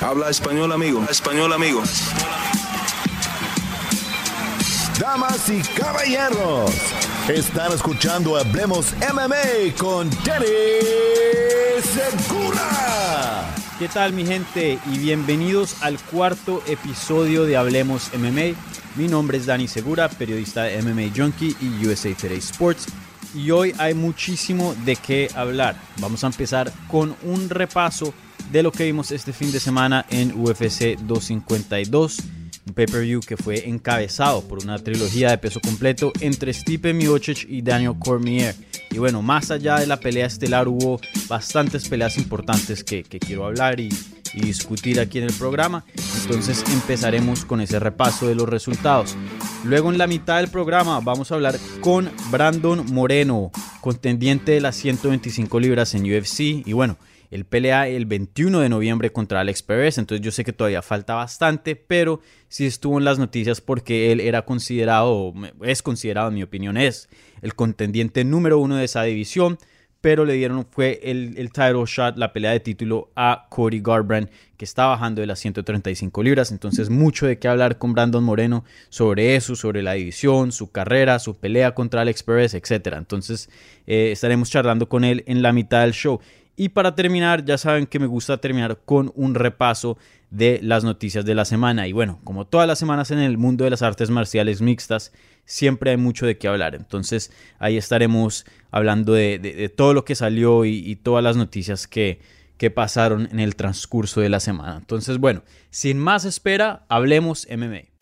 Habla español, amigo. Español, amigo. Damas y caballeros, están escuchando Hablemos MMA con Danny Segura. ¿Qué tal mi gente? Y bienvenidos al cuarto episodio de Hablemos MMA. Mi nombre es Dani Segura, periodista de MMA Junkie y USA Today Sports. Y hoy hay muchísimo de qué hablar. Vamos a empezar con un repaso de lo que vimos este fin de semana en UFC 252 un pay-per-view que fue encabezado por una trilogía de peso completo entre Stipe Miocic y Daniel Cormier. Y bueno, más allá de la pelea estelar hubo bastantes peleas importantes que, quiero hablar y, y discutir aquí en el programa. Entonces empezaremos con ese repaso de los resultados. Luego en la mitad del programa vamos a hablar con Brandon Moreno, contendiente de las 125 libras en UFC. Y bueno, él pelea el 21 de noviembre contra Alex Perez, entonces yo sé que todavía falta bastante, pero sí estuvo en las noticias porque él era considerado, es considerado en mi opinión, es el contendiente número uno de esa división, pero le dieron, fue el, el title shot, la pelea de título a Cody Garbrandt, que está bajando de las 135 libras, entonces mucho de qué hablar con Brandon Moreno sobre eso, sobre la división, su carrera, su pelea contra Alex Perez, etc. Entonces eh, estaremos charlando con él en la mitad del show. Y para terminar, ya saben que me gusta terminar con un repaso de las noticias de la semana. Y bueno, como todas las semanas en el mundo de las artes marciales mixtas, siempre hay mucho de qué hablar. Entonces ahí estaremos hablando de, todo lo que salió y, todas las noticias que, que pasaron en el transcurso de la semana. Entonces, bueno, sin más espera, hablemos MMA.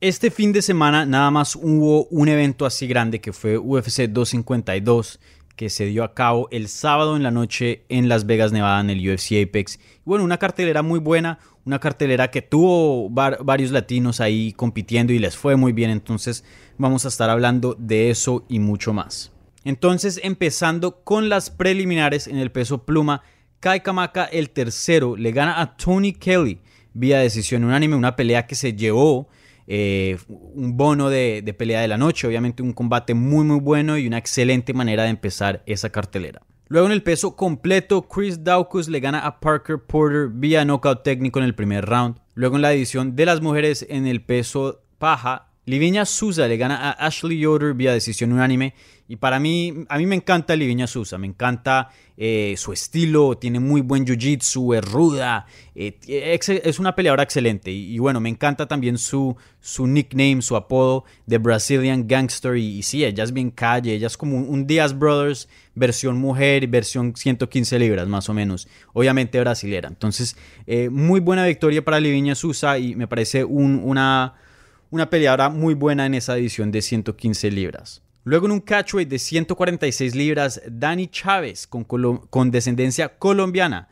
Este fin de semana nada más hubo un evento así grande que fue UFC 252 que se dio a cabo el sábado en la noche en Las Vegas, Nevada, en el UFC Apex. bueno, una cartelera muy buena, una cartelera que tuvo varios latinos ahí compitiendo y les fue muy bien, entonces vamos a estar hablando de eso y mucho más. Entonces, empezando con las preliminares en el peso pluma, Kai Kamaka, el tercero, le gana a Tony Kelly vía decisión unánime, una pelea que se llevó eh, un bono de, pelea de la noche, obviamente un combate muy muy bueno y una excelente manera de empezar esa cartelera. Luego en el peso completo, Chris Daukus le gana a Parker Porter vía knockout técnico en el primer round. Luego en la edición de las mujeres en el peso paja, Liviña Sousa le gana a Ashley Yoder vía decisión unánime. Y para mí, a mí me encanta Liviña Sousa, me encanta eh, su estilo, tiene muy buen jiu-jitsu, es ruda, eh, es una peleadora excelente. Y, bueno, me encanta también su, su nickname, su apodo de Brazilian Gangster. Y, sí, ella es bien calle, ella es como un, Diaz Brothers versión mujer, versión 115 libras más o menos, obviamente brasilera. Entonces, eh, muy buena victoria para Liviña Sousa y me parece una, una peleadora muy buena en esa edición de 115 libras. Luego en un catchweight de 146 libras, Dani Chávez con, descendencia colombiana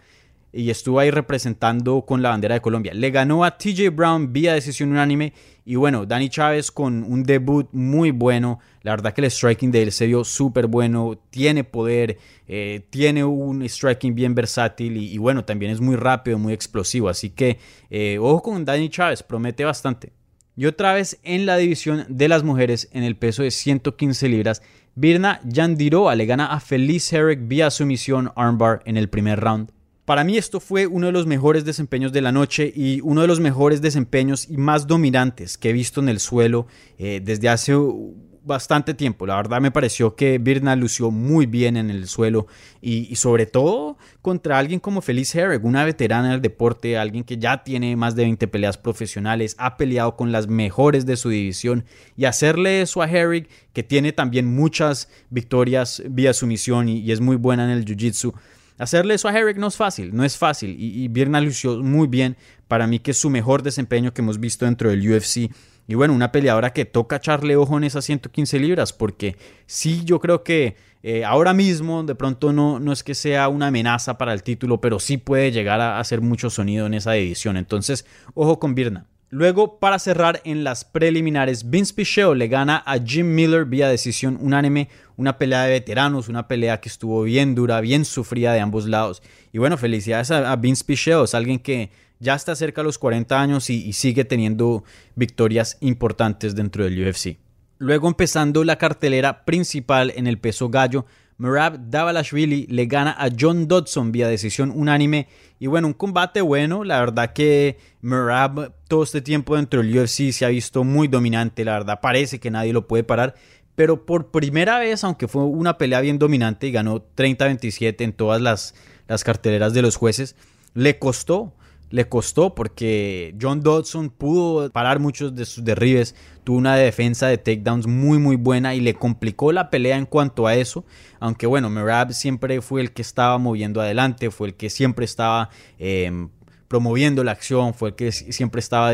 y estuvo ahí representando con la bandera de Colombia. Le ganó a TJ Brown vía decisión unánime y bueno, Dani Chávez con un debut muy bueno. La verdad que el striking de él se vio súper bueno, tiene poder, eh, tiene un striking bien versátil y, bueno, también es muy rápido, muy explosivo. Así que eh, ojo con Dani Chávez, promete bastante. Y otra vez en la división de las mujeres en el peso de 115 libras, Birna Yandiroa le gana a Felice Herrick vía sumisión armbar en el primer round. Para mí esto fue uno de los mejores desempeños de la noche y uno de los mejores desempeños y más dominantes que he visto en el suelo eh, desde hace bastante tiempo. La verdad me pareció que Birna lució muy bien en el suelo y, sobre todo contra alguien como Felice Herrick, una veterana del deporte, alguien que ya tiene más de 20 peleas profesionales, ha peleado con las mejores de su división y hacerle eso a Herrick, que tiene también muchas victorias vía sumisión y, y es muy buena en el jiu-jitsu. Hacerle eso a Herrick no es fácil, no es fácil y, y Birna lució muy bien. Para mí que es su mejor desempeño que hemos visto dentro del UFC Y bueno, una peleadora que toca echarle ojo en esas 115 libras, porque sí, yo creo que eh, ahora mismo de pronto no, no es que sea una amenaza para el título, pero sí puede llegar a hacer mucho sonido en esa división. Entonces, ojo con Birna. Luego, para cerrar en las preliminares, Vince Picheo le gana a Jim Miller vía decisión unánime, una pelea de veteranos, una pelea que estuvo bien dura, bien sufrida de ambos lados. Y bueno, felicidades a, Vince Picheo, es alguien que ya está cerca de los 40 años y, sigue teniendo victorias importantes dentro del UFC. Luego empezando la cartelera principal en el peso gallo, Merab Davalashvili le gana a John Dodson vía decisión unánime. Y bueno, un combate bueno. La verdad que Merab todo este tiempo dentro del UFC se ha visto muy dominante. La verdad parece que nadie lo puede parar. Pero por primera vez, aunque fue una pelea bien dominante y ganó 30-27 en todas las, las carteleras de los jueces, le costó le costó porque John Dodson pudo parar muchos de sus derribes, tuvo una defensa de takedowns muy muy buena y le complicó la pelea en cuanto a eso, aunque bueno, Merab siempre fue el que estaba moviendo adelante, fue el que siempre estaba em, promoviendo la acción, fue el que siempre estaba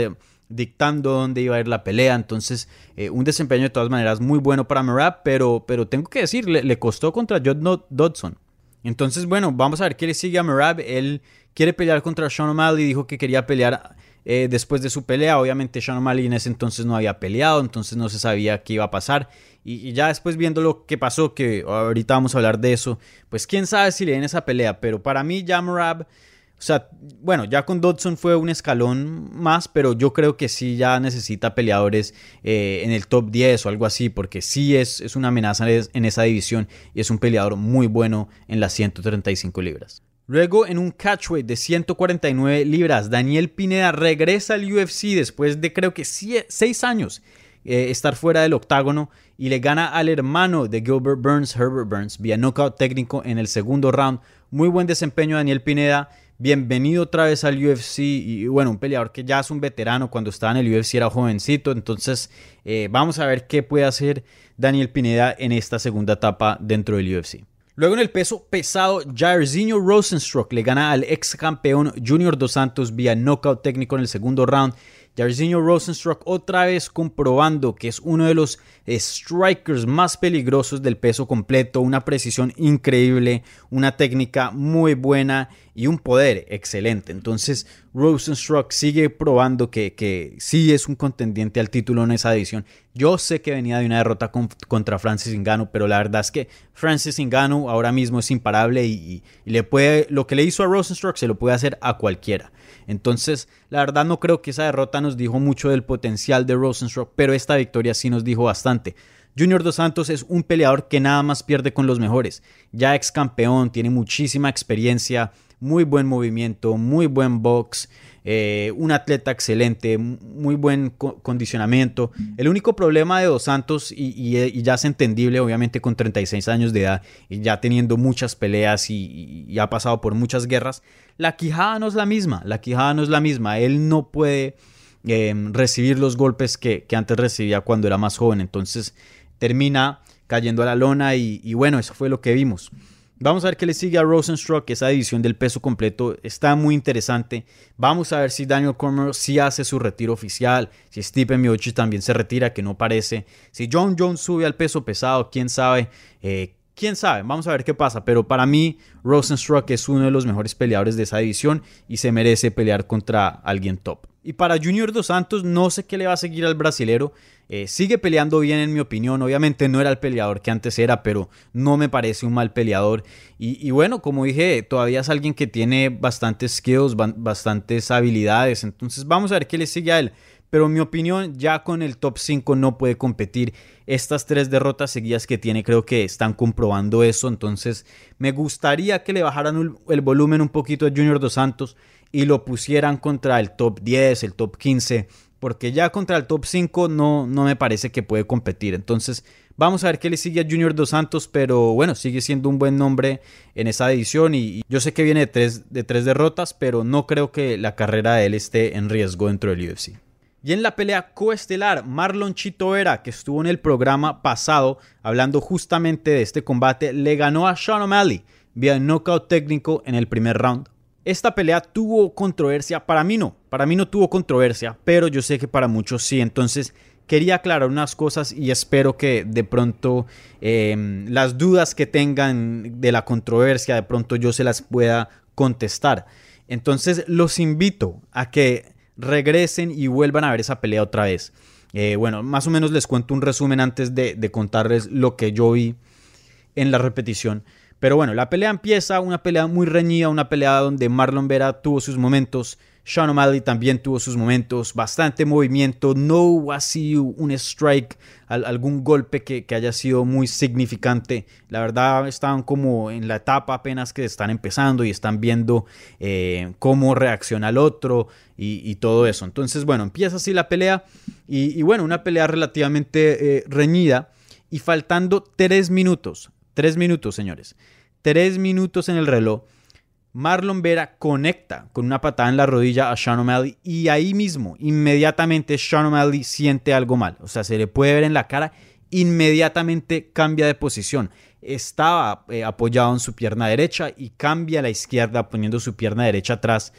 dictando dónde iba a ir la pelea, entonces eh, un desempeño de todas maneras muy bueno para Merab, pero, pero tengo que decir, le, le costó contra John Dodson. Entonces, bueno, vamos a ver qué le sigue a Merab. Él quiere pelear contra Sean O'Malley, dijo que quería pelear eh, después de su pelea. Obviamente Sean O'Malley en ese entonces no había peleado, entonces no se sabía qué iba a pasar. Y, ya después viendo lo que pasó, que ahorita vamos a hablar de eso, pues quién sabe si le den esa pelea. Pero para mí, Jamrab o sea, bueno, ya con Dodson fue un escalón más, pero yo creo que sí ya necesita peleadores eh, en el top 10 o algo así, porque sí es, es una amenaza en esa división y es un peleador muy bueno en las 135 libras. Luego, en un catchweight de 149 libras, Daniel Pineda regresa al UFC después de creo que 6 años eh, estar fuera del octágono y le gana al hermano de Gilbert Burns, Herbert Burns, vía knockout técnico en el segundo round. Muy buen desempeño Daniel Pineda bienvenido otra vez al UFC y bueno, un peleador que ya es un veterano, cuando estaba en el UFC era jovencito, entonces eh, vamos a ver qué puede hacer Daniel Pineda en esta segunda etapa dentro del UFC. Luego en el peso pesado, Jairzinho Rosenstruck le gana al ex campeón Junior Dos Santos vía knockout técnico en el segundo round Jairzinho Rosenstruck otra vez comprobando que es uno de los strikers más peligrosos del peso completo, una precisión increíble, una técnica muy buena y un poder excelente. Entonces Rosenstruck sigue probando que, que sí es un contendiente al título en esa edición. Yo sé que venía de una derrota contra Francis Ngannou, pero la verdad es que Francis Ngannou ahora mismo es imparable y, y le puede, lo que le hizo a Rosenstruck se lo puede hacer a cualquiera. Entonces, la verdad no creo que esa derrota nos dijo mucho del potencial de Rosenstruck, pero esta victoria sí nos dijo bastante. Junior Dos Santos es un peleador que nada más pierde con los mejores. Ya ex campeón, tiene muchísima experiencia, muy buen movimiento, muy buen box, eh, un atleta excelente, muy buen condicionamiento. El único problema de Dos Santos, y, ya es entendible, obviamente con 36 años de edad y ya teniendo muchas peleas y, ha pasado por muchas guerras, la quijada no es la misma, la quijada no es la misma. Él no puede em, recibir los golpes que, que antes recibía cuando era más joven, entonces termina cayendo a la lona y bueno, eso fue lo que vimos. Vamos a ver qué le sigue a Rosenstruck, esa división del peso completo está muy interesante. Vamos a ver si Daniel Cormier sí hace su retiro oficial, si Stephen Miocic también se retira, que no parece. Si John Jones sube al peso pesado, quién sabe. Eh, quién sabe, vamos a ver qué pasa. Pero para mí, Rosenstruck es uno de los mejores peleadores de esa división y se merece pelear contra alguien top. Y para Junior Dos Santos, no sé qué le va a seguir al brasilero. Eh, sigue peleando bien en mi opinión. Obviamente no era el peleador que antes era, pero no me parece un mal peleador. Y, bueno, como dije, todavía es alguien que tiene bastantes skills, bastantes habilidades. Entonces vamos a ver qué le sigue a él. Pero en mi opinión, ya con el top 5 no puede competir. Estas tres derrotas seguidas que tiene creo que están comprobando eso. Entonces me gustaría que le bajaran el volumen un poquito a Junior Dos Santos y lo pusieran contra el top 10, el top 15 porque ya contra el top 5 no, no me parece que puede competir. Entonces, vamos a ver qué le sigue a Junior Dos Santos, pero bueno, sigue siendo un buen nombre en esa edición y, yo sé que viene de tres, de tres derrotas, pero no creo que la carrera de él esté en riesgo dentro del UFC. Y en la pelea coestelar, Marlon Chito Vera, que estuvo en el programa pasado hablando justamente de este combate, le ganó a Sean O'Malley vía knockout técnico en el primer round. esta pelea tuvo controversia, para mí no, para mí no tuvo controversia, pero yo sé que para muchos sí, entonces quería aclarar unas cosas y espero que de pronto em, las dudas que tengan de la controversia, de pronto yo se las pueda contestar. Entonces los invito a que regresen y vuelvan a ver esa pelea otra vez. Eh, bueno, más o menos les cuento un resumen antes de, de contarles lo que yo vi en la repetición. Pero bueno, la pelea empieza, una pelea muy reñida, una pelea donde Marlon Vera tuvo sus momentos, sean O'Malley también tuvo sus momentos, bastante movimiento, no hubo así un strike, algún golpe que, haya sido muy significante. La verdad estaban como en la etapa apenas que están empezando y están viendo eh, cómo reacciona el otro y, todo eso. Entonces, bueno, empieza así la pelea y, bueno, una pelea relativamente eh, reñida y faltando tres minutos, tres minutos señores, tres minutos en el reloj Marlon Vera conecta con una patada en la rodilla a Sean O'Malley y ahí mismo, inmediatamente Sean O'Malley siente algo mal. O sea, se le puede ver en la cara, inmediatamente cambia de posición. Estaba eh, apoyado en su pierna derecha y cambia a la izquierda poniendo su pierna derecha atrás.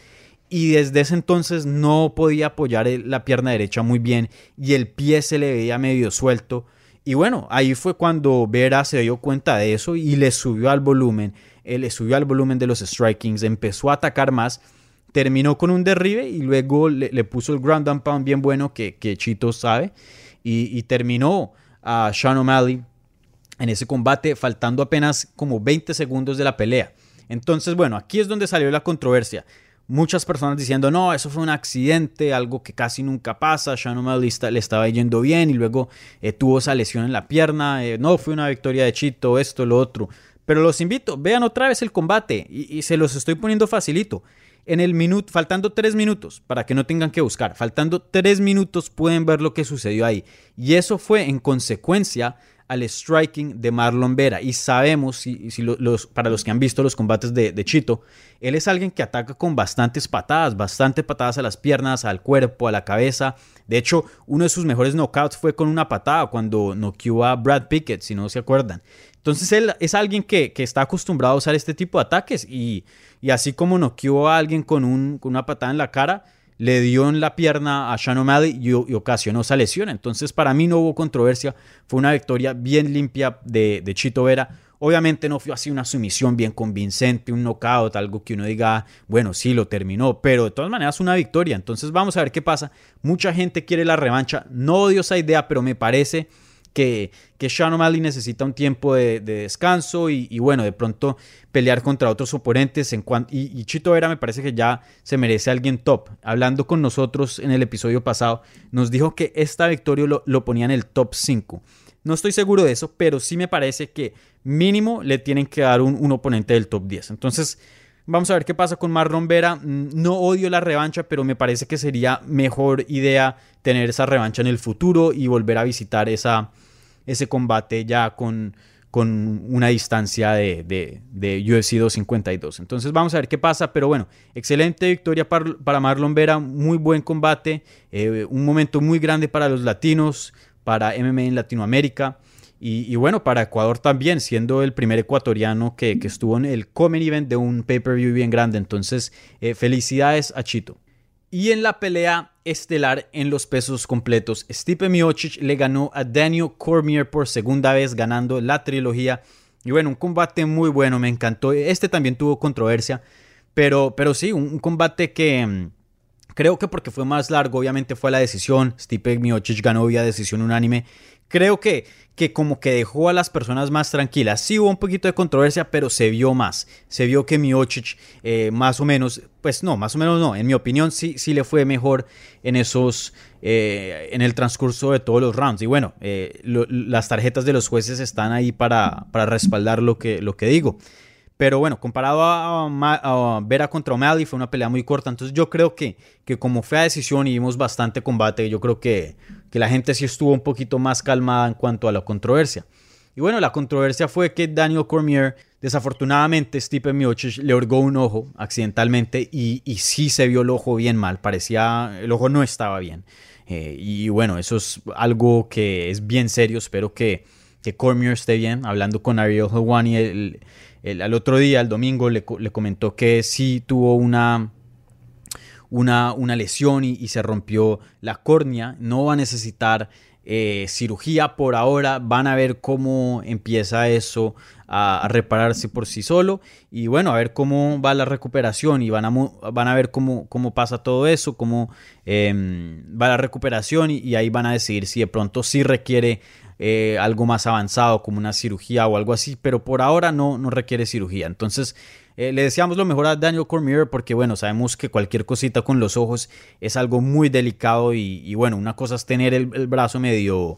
Y desde ese entonces no podía apoyar la pierna derecha muy bien y el pie se le veía medio suelto. Y bueno, ahí fue cuando Vera se dio cuenta de eso y le subió al volumen él subió al volumen de los strikings, empezó a atacar más, terminó con un derribe y luego le, puso el ground and pound bien bueno que, que Chito sabe y, terminó a Sean O'Malley en ese combate faltando apenas como 20 segundos de la pelea. Entonces, bueno, aquí es donde salió la controversia. Muchas personas diciendo, no, eso fue un accidente, algo que casi nunca pasa, Sean O'Malley le estaba yendo bien y luego eh, tuvo esa lesión en la pierna, eh, no, fue una victoria de Chito, esto, lo otro. Pero los invito, vean otra vez el combate y, se los estoy poniendo facilito. En el minuto, faltando tres minutos, para que no tengan que buscar, faltando tres minutos pueden ver lo que sucedió ahí. Y eso fue en consecuencia al striking de Marlon Vera. Y sabemos, si, los, para los que han visto los combates de, de, Chito, él es alguien que ataca con bastantes patadas, bastantes patadas a las piernas, al cuerpo, a la cabeza. De hecho, uno de sus mejores knockouts fue con una patada cuando noqueó a Brad Pickett, si no se acuerdan. Entonces él es alguien que, está acostumbrado a usar este tipo de ataques y, así como noqueó a alguien con, un, con, una patada en la cara, le dio en la pierna a Sean O'Malley y, ocasionó esa lesión. Entonces para mí no hubo controversia, fue una victoria bien limpia de, Chito Vera. Obviamente no fue así una sumisión bien convincente, un knockout, algo que uno diga, bueno, sí, lo terminó, pero de todas maneras una victoria. Entonces vamos a ver qué pasa. Mucha gente quiere la revancha. No odio esa idea, pero me parece que, que Sean necesita un tiempo de, descanso y, bueno, de pronto pelear contra otros oponentes. En y, Chito Vera me parece que ya se merece alguien top. Hablando con nosotros en el episodio pasado, nos dijo que esta victoria lo, ponía en el top 5. No estoy seguro de eso, pero sí me parece que mínimo le tienen que dar un, un oponente del top 10. Entonces, Vamos a ver qué pasa con Marlon Vera. Mm, no odio la revancha, pero me parece que sería mejor idea tener esa revancha en el futuro y volver a visitar esa, ese combate ya con, con una distancia de, de, de, UFC 252. Entonces vamos a ver qué pasa, pero bueno, excelente victoria para, Marlon Vera, muy buen combate, eh, un momento muy grande para los latinos, para MMA en Latinoamérica. Y, bueno, para Ecuador también, siendo el primer ecuatoriano que, estuvo en el Common Event de un pay-per-view bien grande. Entonces, eh, felicidades a Chito. Y en la pelea estelar en los pesos completos, Stipe Miocic le ganó a Daniel Cormier por segunda vez, ganando la trilogía. Y bueno, un combate muy bueno, me encantó. Este también tuvo controversia, pero, pero sí, un, combate que mm, creo que porque fue más largo, obviamente fue la decisión. Stipe Miocic ganó vía decisión unánime creo que, que como que dejó a las personas más tranquilas. Sí hubo un poquito de controversia, pero se vio más. Se vio que Miocic eh, más o menos, pues no, más o menos no. En mi opinión sí, sí le fue mejor en esos, eh, en el transcurso de todos los rounds. Y bueno, eh, las tarjetas de los jueces están ahí para, para respaldar lo que, lo que digo. Pero bueno, comparado a, Vera contra O'Malley, fue una pelea muy corta. Entonces yo creo que, que como fue a decisión y vimos bastante combate, yo creo que, que la gente sí estuvo un poquito más calmada en cuanto a la controversia. Y bueno, la controversia fue que Daniel Cormier, desafortunadamente, Stipe Miocic le orgó un ojo accidentalmente y, y, sí se vio el ojo bien mal. Parecía, el ojo no estaba bien. Eh, y bueno, eso es algo que es bien serio. Espero que, que Cormier esté bien. Hablando con Ariel Helwani, el el, al otro día, el domingo, le, le comentó que sí tuvo una, una, una lesión y, se rompió la córnea. No va a necesitar eh, cirugía por ahora. Van a ver cómo empieza eso a, repararse por sí solo. Y bueno, a ver cómo va la recuperación y van a, van a ver cómo, cómo pasa todo eso, cómo eh, va la recuperación y, y, ahí van a decidir si de pronto sí requiere eh, algo más avanzado como una cirugía o algo así, pero por ahora no, no requiere cirugía. Entonces, eh, le deseamos lo mejor a Daniel Cormier porque, bueno, sabemos que cualquier cosita con los ojos es algo muy delicado y, bueno, una cosa es tener el, brazo medio,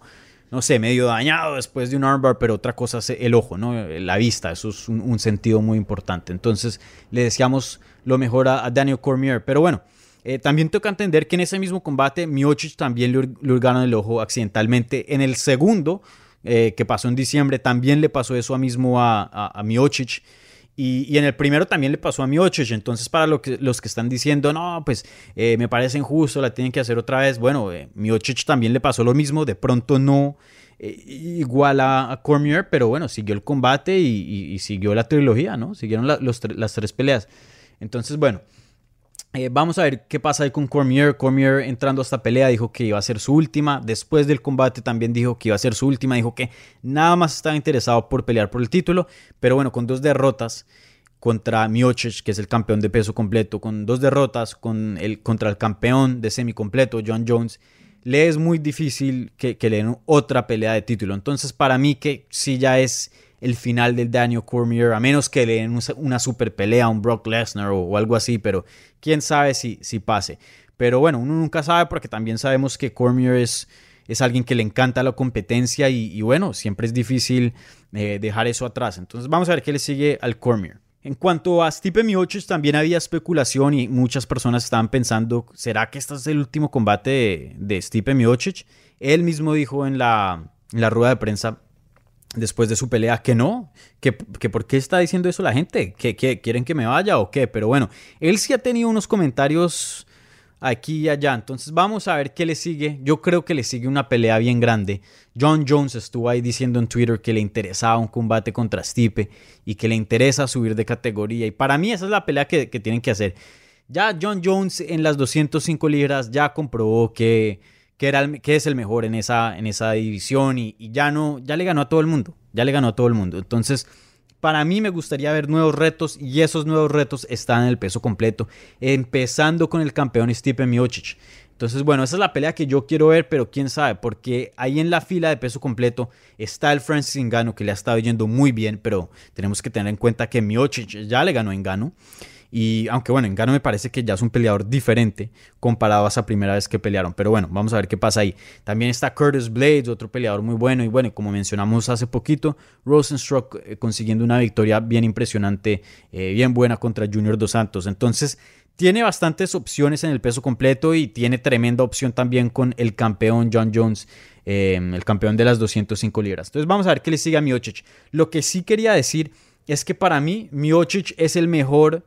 no sé, medio dañado después de un armbar, pero otra cosa es el ojo, ¿no? La vista, eso es un, sentido muy importante. Entonces, le deseamos lo mejor a, a Daniel Cormier, pero bueno. Eh, también toca entender que en ese mismo combate Miocic también le, le hurgaron el ojo accidentalmente. En el segundo, eh, que pasó en diciembre, también le pasó eso mismo a, a, a Miocic. Y, en el primero también le pasó a Miocic. Entonces, para lo que, los que están diciendo, no, pues eh, me parece injusto, la tienen que hacer otra vez. Bueno, eh, Miocic también le pasó lo mismo. De pronto no eh, igual a, a, Cormier, pero bueno, siguió el combate y, siguió la trilogía, ¿no? Siguieron las tres peleas. Entonces, bueno. Eh, vamos a ver qué pasa ahí con Cormier. Cormier entrando a esta pelea dijo que iba a ser su última. Después del combate también dijo que iba a ser su última. Dijo que nada más estaba interesado por pelear por el título. Pero bueno, con dos derrotas contra Miocic, que es el campeón de peso completo, con dos derrotas con el, contra el campeón de semi completo, John Jones, le es muy difícil que, que le den otra pelea de título. Entonces, para mí, que sí ya es el final del Daniel Cormier, a menos que le den una super pelea a un Brock Lesnar o, algo así, pero quién sabe si, si pase. Pero bueno, uno nunca sabe porque también sabemos que Cormier es, es alguien que le encanta la competencia y, bueno, siempre es difícil eh, dejar eso atrás. Entonces vamos a ver qué le sigue al Cormier. En cuanto a Stipe Miocic, también había especulación y muchas personas estaban pensando, ¿será que este es el último combate de, Stipe Miocic? Él mismo dijo en la rueda de prensa después de su pelea que no, que, que por qué está diciendo eso la gente, que, que, quieren que me vaya o qué, pero bueno, él sí ha tenido unos comentarios aquí y allá, entonces vamos a ver qué le sigue, yo creo que le sigue una pelea bien grande, John Jones estuvo ahí diciendo en Twitter que le interesaba un combate contra Stipe y que le interesa subir de categoría y para mí esa es la pelea que, que tienen que hacer, ya John Jones en las 205 libras ya comprobó que que, era que es el mejor en esa, en esa división y, ya no, ya le ganó a todo el mundo, ya le ganó a todo el mundo. Entonces, para mí me gustaría ver nuevos retos y esos nuevos retos están en el peso completo, empezando con el campeón Stipe Miocic. Entonces, bueno, esa es la pelea que yo quiero ver, pero quién sabe, porque ahí en la fila de peso completo está el Francis Ngannou que le ha estado yendo muy bien, pero tenemos que tener en cuenta que Miocic ya le ganó a Ngannou. Y aunque bueno, Engano me parece que ya es un peleador diferente comparado a esa primera vez que pelearon. Pero bueno, vamos a ver qué pasa ahí. También está Curtis Blades, otro peleador muy bueno. Y bueno, como mencionamos hace poquito, Rosenstruck eh, consiguiendo una victoria bien impresionante, eh, bien buena contra Junior Dos Santos. Entonces, tiene bastantes opciones en el peso completo y tiene tremenda opción también con el campeón John Jones, eh, el campeón de las 205 libras. Entonces vamos a ver qué le sigue a Miocic. Lo que sí quería decir es que para mí Miocic es el mejor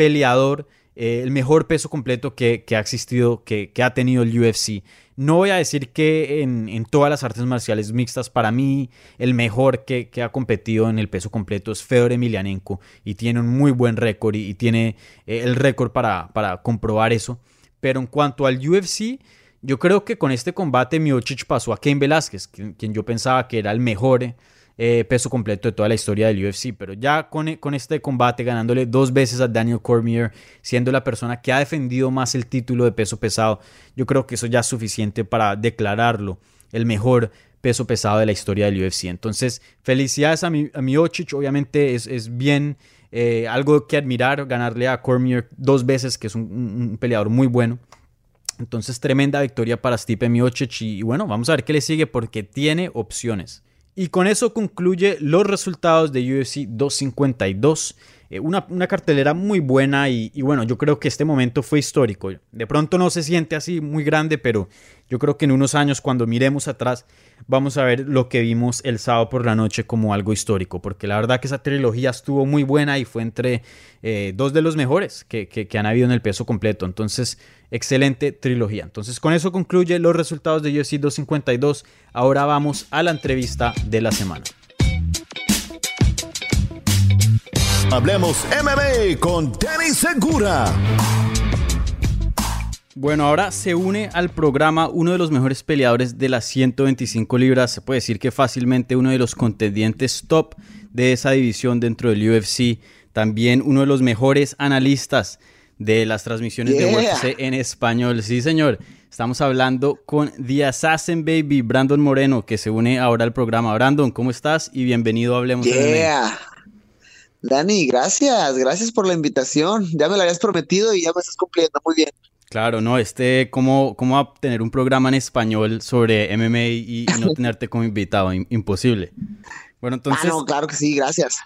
peleador, eh, el mejor peso completo que, ha existido, que, ha tenido el UFC. No voy a decir que en, todas las artes marciales mixtas, para mí el mejor que, ha competido en el peso completo es Fedor Emelianenko y tiene un muy buen récord y, tiene eh, el récord para, comprobar eso. Pero en cuanto al UFC, yo creo que con este combate Miocic pasó a Ken Velázquez, quien, quien yo pensaba que era el mejor. Eh, eh, peso completo de toda la historia del UFC. Pero ya con, con, este combate, ganándole dos veces a Daniel Cormier, siendo la persona que ha defendido más el título de peso pesado, yo creo que eso ya es suficiente para declararlo el mejor peso pesado de la historia del UFC. Entonces, felicidades a, mi, Miocic, obviamente es, es bien eh, algo que admirar, ganarle a Cormier dos veces, que es un, peleador muy bueno. Entonces, tremenda victoria para Stipe Miocic y bueno, vamos a ver qué le sigue porque tiene opciones. Y con eso concluye los resultados de UFC 252. Eh, una, una, cartelera muy buena y, bueno, yo creo que este momento fue histórico. De pronto no se siente así muy grande, pero yo creo que en unos años cuando miremos atrás vamos a ver lo que vimos el sábado por la noche como algo histórico, porque la verdad que esa trilogía estuvo muy buena y fue entre eh, dos de los mejores que, que, que han habido en el peso completo. Entonces, excelente trilogía. Entonces, con eso concluye los resultados de UFC 252. Ahora vamos a la entrevista de la semana. Hablemos MMA con Danny Segura. Bueno, ahora se une al programa uno de los mejores peleadores de las 125 libras. Se puede decir que fácilmente uno de los contendientes top de esa división dentro del UFC. También uno de los mejores analistas de las transmisiones de UFC en español. Sí, señor. Estamos hablando con The Assassin Baby, Brandon Moreno, que se une ahora al programa. Brandon, ¿cómo estás? Y bienvenido a Hablemos yeah. Dani, gracias, gracias por la invitación. Ya me la habías prometido y ya me estás cumpliendo. Muy bien. Claro, no, este, ¿cómo, cómo tener un programa en español sobre MMA y, no tenerte como invitado? imposible. Bueno, entonces... Ah, no, claro que sí, gracias.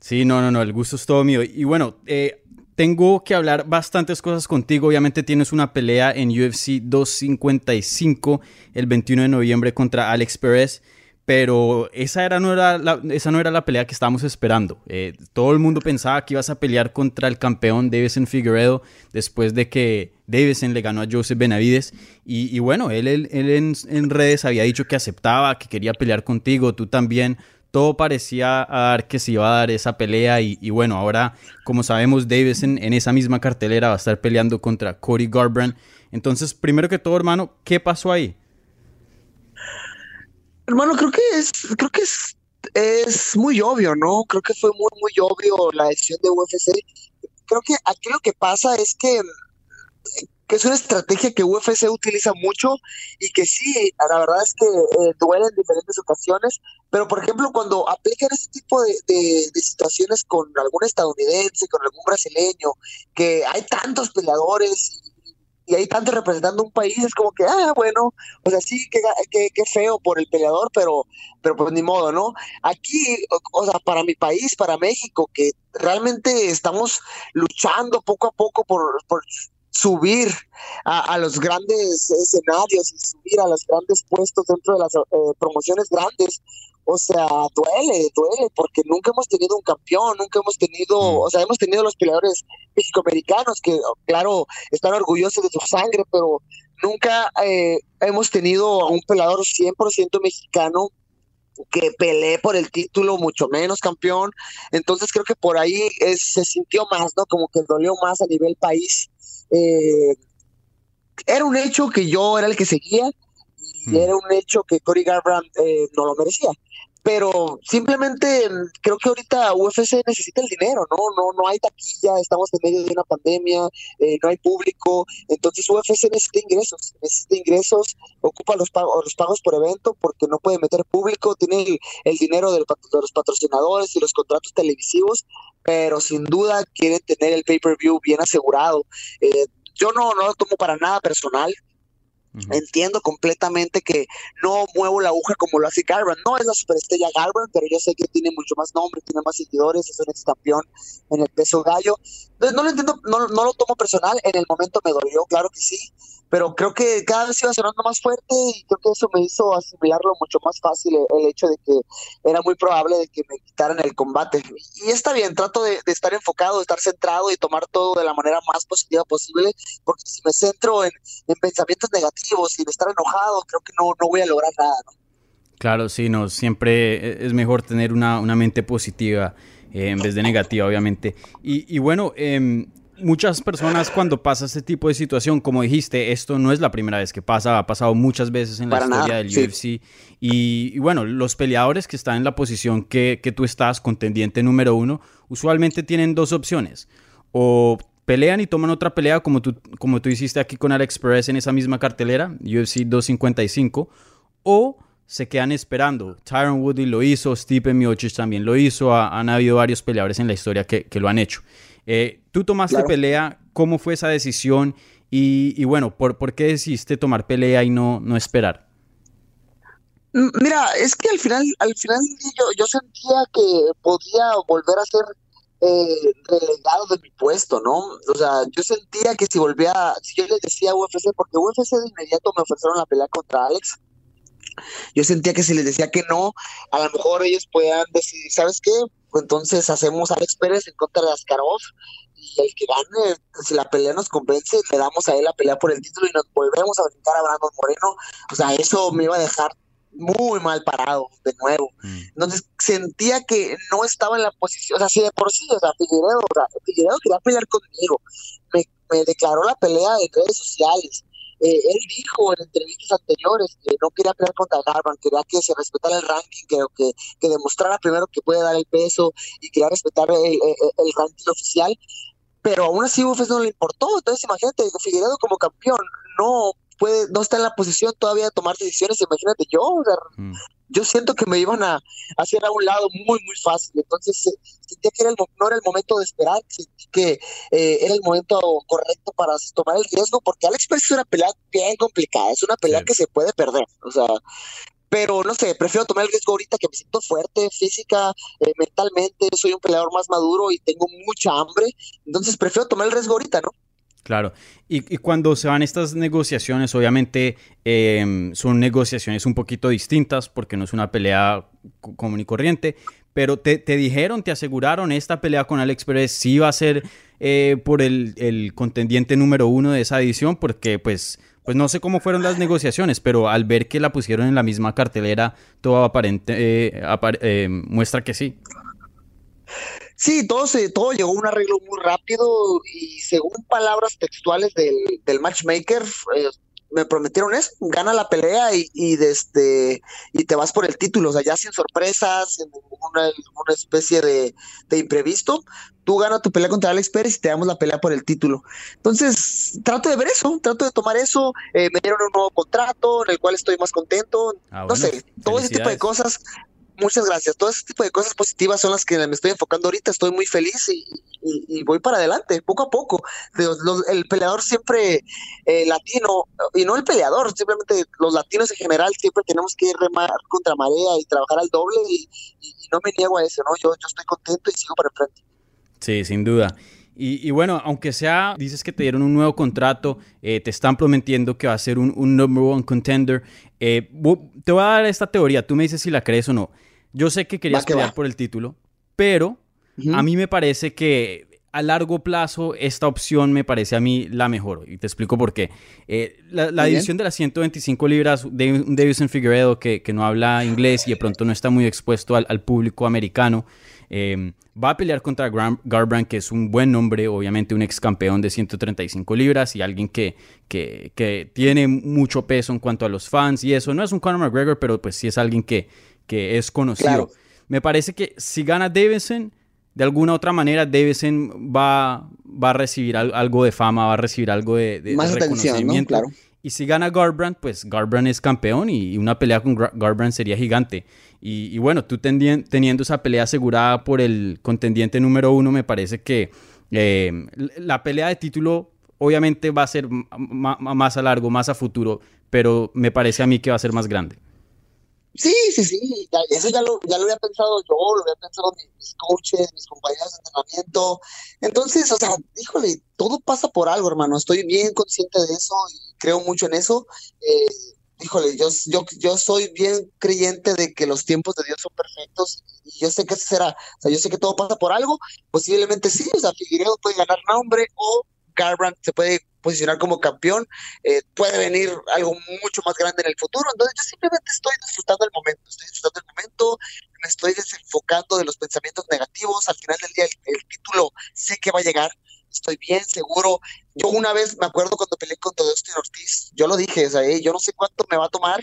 Sí, no, no, no, el gusto es todo mío. Y bueno, eh, tengo que hablar bastantes cosas contigo. Obviamente tienes una pelea en UFC 255 el 21 de noviembre contra Alex Perez pero esa, era, no era la, esa no era la pelea que estábamos esperando. Eh, todo el mundo pensaba que ibas a pelear contra el campeón Davison Figueredo después de que Davison le ganó a Joseph Benavides. Y, bueno, él, él, en, redes había dicho que aceptaba, que quería pelear contigo, tú también. Todo parecía dar que se iba a dar esa pelea y, bueno, ahora como sabemos Davison en esa misma cartelera va a estar peleando contra Cody Garbrandt. Entonces, primero que todo, hermano, ¿qué pasó ahí? Hermano, creo que es, creo que es, es muy obvio, ¿no? Creo que fue muy, muy obvio la decisión de UFC. Creo que aquí lo que pasa es que, que es una estrategia que UFC utiliza mucho y que sí, la verdad es que eh, duele en diferentes ocasiones, pero por ejemplo, cuando aplican este tipo de, de, situaciones con algún estadounidense, con algún brasileño, que hay tantos peleadores y hay tanto representando un país, es como que, ah, bueno, o sea, sí, qué, qué, feo por el peleador, pero, pero pues ni modo, ¿no? Aquí, o, sea, para mi país, para México, que realmente estamos luchando poco a poco por, por subir a, los grandes escenarios y subir a los grandes puestos dentro de las eh, promociones grandes, o sea, duele, duele, porque nunca hemos tenido un campeón, nunca hemos tenido, mm. o sea, hemos tenido los peleadores mexicoamericanos que, claro, están orgullosos de su sangre, pero nunca eh, hemos tenido a un peleador 100% mexicano que pelee por el título, mucho menos campeón. Entonces creo que por ahí se sintió más, ¿no? Como que dolió más a nivel país. Eh, era un hecho que yo era el que seguía y mm. era un hecho que Cory Garbrandt eh, no lo merecía pero simplemente mm, creo que ahorita UFC necesita el dinero, ¿no? No, no hay taquilla, estamos en medio de una pandemia, eh, no hay público, entonces UFC necesita ingresos, necesita ingresos, ocupa los pagos, los pagos por evento porque no puede meter público, tiene el, dinero de los patrocinadores y los contratos televisivos, pero sin duda quiere tener el pay-per-view bien asegurado. Eh, yo no, no lo tomo para nada personal, Entiendo completamente que no muevo la aguja como lo hace Garbrandt. No es la superestrella Garbrandt, pero yo sé que tiene mucho más nombre, tiene más seguidores, es un ex campeón en el peso gallo. No lo entiendo, no, no lo tomo personal. En el momento me dolió, claro que sí pero creo que cada vez iba sonando más fuerte y creo que eso me hizo asimilarlo mucho más fácil el, hecho de que era muy probable de que me quitaran el combate. Y está bien trato de, estar enfocado de estar centrado y tomar todo de la manera más positiva posible porque si me centro en, pensamientos negativos y en estar enojado creo que no, no voy a lograr nada claro sí no siempre es mejor tener una, mente positiva eh, en vez de negativa obviamente. Y, bueno eh, muchas personas cuando pasa este tipo de situación, como dijiste, esto no es la primera vez que pasa, ha pasado muchas veces en la historia del UFC. Y, bueno, los peleadores que están en la posición que, tú estás, contendiente número uno, usualmente tienen dos opciones. O pelean y toman otra pelea como tú, como tú hiciste aquí con Alex Perez en esa misma cartelera, UFC 255, o se quedan esperando. Tyron Woodley lo hizo, Stipe Miocic también lo hizo, han habido varios peleadores en la historia que, que lo han hecho. Eh, tú tomaste pelea, ¿cómo fue esa decisión? Y, bueno, ¿por, ¿por, qué decidiste tomar pelea y no, no esperar? Mm, mira, es que al final, al final yo, yo sentía que podía volver a ser eh, relegado de mi puesto, ¿no? O sea, yo sentía que si volvía, si yo le decía UFC, porque UFC de inmediato me ofrecieron la pelea contra Alex, yo sentía que si les decía que no, a lo mejor ellos podían decidir, ¿sabes qué? entonces hacemos Alex Pérez en contra de Askarov y el que gane, si la pelea nos convence, le damos a él la pelea por el título y nos volvemos a brincar a Brandon Moreno. O sea, eso me iba a dejar muy mal parado de nuevo. Mm. Entonces sentía que no estaba en la posición, o sea, si de por sí, o sea, Figueredo, o sea, Figueredo quería pelear conmigo, me, me declaró la pelea en redes sociales. Eh, él dijo en entrevistas anteriores que no quería pelear contra Garban, quería que se respetara el ranking, que, que, que demostrara primero que puede dar el peso y quería respetar el, el, el ranking oficial, pero aún así UFC no le importó. Entonces, imagínate, Figueredo como campeón no puede, no está en la posición todavía de tomar decisiones. Imagínate yo, o sea, Mm. yo siento que me iban a hacer a un lado muy, muy fácil. Entonces, eh, sentía que era el, no era el momento de esperar, sentí que eh, era el momento correcto para tomar el riesgo, porque Alex Pérez es una pelea bien complicada, es una pelea Sí. que se puede perder. O sea, pero no sé, prefiero tomar el riesgo ahorita que me siento fuerte, física, eh, mentalmente, soy un peleador más maduro y tengo mucha hambre. Entonces, prefiero tomar el riesgo ahorita, ¿no? Claro. Y, y cuando se van estas negociaciones, obviamente eh, son negociaciones un poquito distintas porque no es una pelea co- común y corriente. Pero te, te dijeron, te aseguraron, esta pelea con Alex Pérez sí va a ser eh, por el, el contendiente número uno de esa edición, porque pues, pues no sé cómo fueron las negociaciones, pero al ver que la pusieron en la misma cartelera, todo aparente eh, apar- eh, muestra que sí. Sí, todo, se, todo llegó a un arreglo muy rápido y según palabras textuales del, del matchmaker, eh, me prometieron eso, gana la pelea y, y, desde, y te vas por el título, o sea, ya sin sorpresas, sin una, una especie de, de imprevisto, tú ganas tu pelea contra Alex Pérez y te damos la pelea por el título. Entonces, trato de ver eso, trato de tomar eso, eh, me dieron un nuevo contrato en el cual estoy más contento, Ah, no bueno, sé, todo ese tipo de cosas muchas gracias. Todo ese tipo de cosas positivas son las que me estoy enfocando ahorita. Estoy muy feliz y, y- voy para adelante, poco a poco. El peleador siempre eh, latino, y no el peleador, simplemente los latinos en general siempre tenemos que remar contra marea y trabajar al doble y, no me niego a eso, ¿no? Yo, yo estoy contento y sigo para enfrente. Sí, sin duda. Y, y bueno, aunque sea, dices que te dieron un nuevo contrato, eh, te están prometiendo que va a ser un, un number one contender. eh, te voy a dar esta teoría, tú me dices si la crees o no. Yo sé que querías Va que pelear va. por el título, pero a mí me parece que a largo plazo esta opción me parece a mí la mejor. Y te explico por qué. Eh, la la división de las 125 libras de un Davison Figueredo que, que no habla inglés y de pronto no está muy expuesto al, al público americano. eh, va a pelear contra Garbrandt, que es un buen nombre, obviamente un ex campeón de 135 libras y alguien que, que, que tiene mucho peso en cuanto a los fans y eso. No es un Conor McGregor, pero pues sí es alguien que, que es conocido. Claro. Me parece que si gana Davison, de alguna otra manera Davison va, va a recibir al- algo de fama, va a recibir algo de, de- Más atención, ¿no? reconocimiento. Claro. Y si gana Garbrandt, pues Garbrandt es campeón y, una pelea con Gar- Garbrandt sería gigante. Y, y bueno, tú teniendo esa pelea asegurada por el contendiente número uno, me parece que eh, la pelea de título obviamente va a ser más a largo, más a futuro, pero me parece a mí que va a ser más grande. Sí, sí, sí, ya- eso ya lo, ya lo había pensado yo, lo había pensado mis, coaches, mis compañeros de entrenamiento. Entonces, o sea, híjole, todo pasa por algo, hermano. Estoy bien consciente de eso y creo mucho en eso. Eh, híjole, yo, yo, yo soy bien creyente de que los tiempos de Dios son perfectos y yo sé que así será. O sea, yo sé que todo pasa por algo. Posiblemente sí, o sea, Figueiredo puede ganar nombre o Garbrandt se puede posicionar como campeón eh, puede venir algo mucho más grande en el futuro. Entonces yo simplemente estoy disfrutando el momento, estoy disfrutando el momento, me estoy desenfocando de los pensamientos negativos. Al final del día el, el título sé que va a llegar, estoy bien seguro. Yo una vez me acuerdo cuando peleé contra Dustin Ortiz, yo lo dije, o sea, eh, yo no sé cuánto me va a tomar,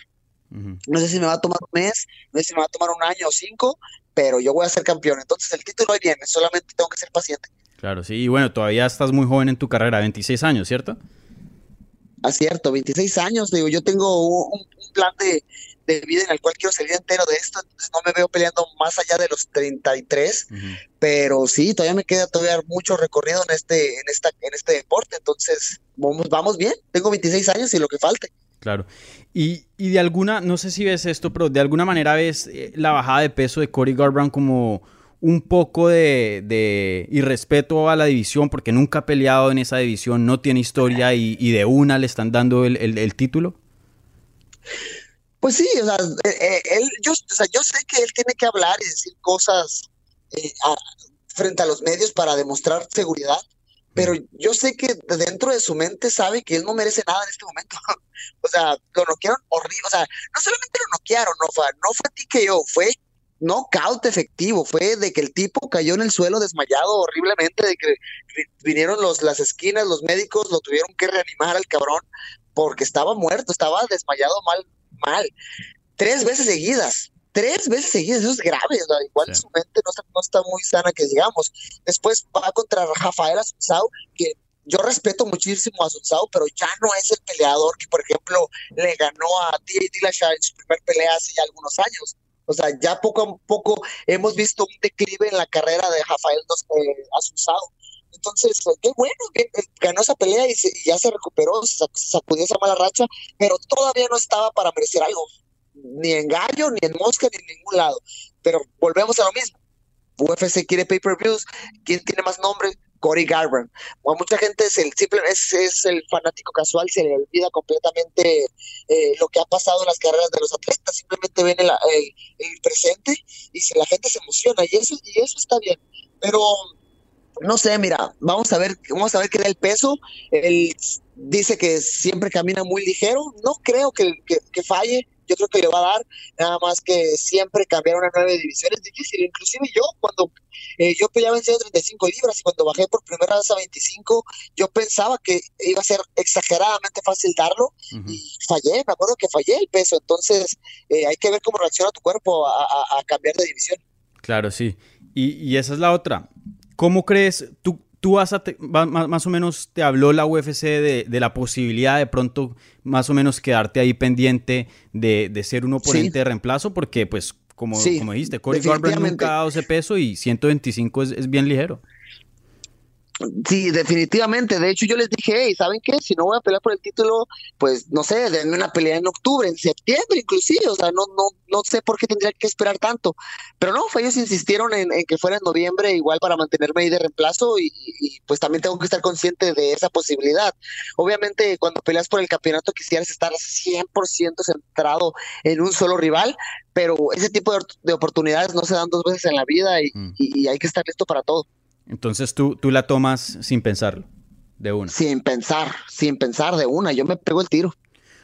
no sé si me va a tomar un mes, no sé si me va a tomar un año o cinco, pero yo voy a ser campeón. Entonces el título ahí viene, solamente tengo que ser paciente. Claro, sí. Y bueno, todavía estás muy joven en tu carrera, 26 años, ¿cierto? Es cierto, 26 años, digo, yo tengo un, un plan de, de vida en el cual quiero salir entero de esto, entonces no me veo peleando más allá de los 33, Ujú. pero sí, todavía me queda todavía mucho recorrido en este, en esta, en este deporte, entonces vamos, vamos bien, tengo 26 años y lo que falte. Claro. Y, y de alguna, no sé si ves esto, pero de alguna manera ves eh, la bajada de peso de Cody Garbrandt como un poco de, de irrespeto a la división, porque nunca ha peleado en esa división, no tiene historia y, y de una le están dando el, el- el título. Pues sí, o sea, eh, eh, él, yo, o sea, yo sé que él tiene que hablar y decir cosas eh, a- frente a los medios para demostrar seguridad, pero yo sé que dentro de su mente sabe que él no merece nada en este momento. o sea, lo noquearon horrible, o sea, no solamente lo noquearon, no fue, no fue TKO, fue knockout efectivo, fue de que el tipo cayó en el suelo desmayado horriblemente, de que vinieron los, las esquinas, los médicos lo tuvieron que reanimar al cabrón porque estaba muerto, estaba desmayado mal, mal. Tres veces seguidas, tres veces seguidas, eso es grave, igual su mente no está, no está, muy sana que digamos. Después va contra Rafael Asunzao, que yo respeto muchísimo a Asunzao, pero ya no es el peleador que, por ejemplo, le ganó a T.A. Dillashaw en su primer pelea hace ya algunos años. O sea, ya poco a poco hemos visto un declive en la carrera de Rafael eh, Asunzao. Entonces, qué bueno, que ganó esa pelea y, ya se recuperó, se sacudió esa mala racha, pero todavía no estaba para merecer algo, ni en gallo, ni en mosca, ni en ningún lado. Pero volvemos a lo mismo. UFC quiere pay-per-views, ¿quién tiene más nombre? Cory Garbrandt. O mucha gente es el es, es, el fanático casual, se le olvida completamente eh, lo que ha pasado en las carreras de los atletas, simplemente ven el, el, presente y si la gente se emociona y eso y eso está bien. Pero no sé, mira, vamos a ver, vamos a ver qué da el peso. Él dice que siempre camina muy ligero. No creo que, que, falle. Yo creo que le va a dar. Nada más que siempre cambiar una nueve divisiones es difícil. Inclusive yo, cuando eh, yo peleaba en 135 libras y cuando bajé por primera vez a 25, yo pensaba que iba a ser exageradamente fácil darlo y fallé. Me acuerdo que fallé el peso. Entonces eh, hay que ver cómo reacciona tu cuerpo a, cambiar de división. Claro, sí. Y, y esa es la otra ¿Cómo crees, tú, tú vas a, más, o menos te habló la UFC de, la posibilidad de pronto más o menos quedarte ahí pendiente de, ser un oponente de reemplazo? Porque pues como, como dijiste, Corey Garbrandt nunca ha dado ese peso y 125 es, es bien ligero. Sí, definitivamente. De hecho, yo les dije, hey, ¿saben qué? Si no voy a pelear por el título, pues no sé, denme una pelea en octubre, en septiembre inclusive. O sea, no, no, no sé por qué tendría que esperar tanto. Pero no, ellos insistieron en, que fuera en noviembre, igual para mantenerme ahí de reemplazo y, pues también tengo que estar consciente de esa posibilidad. Obviamente, cuando peleas por el campeonato quisieras estar 100% centrado en un solo rival, pero ese tipo de, oportunidades no se dan dos veces en la vida y, mm. y hay que estar listo para todo. Entonces tú, tú la tomas sin pensarlo, de una. Sin pensar, sin pensar de una, yo me pego el tiro.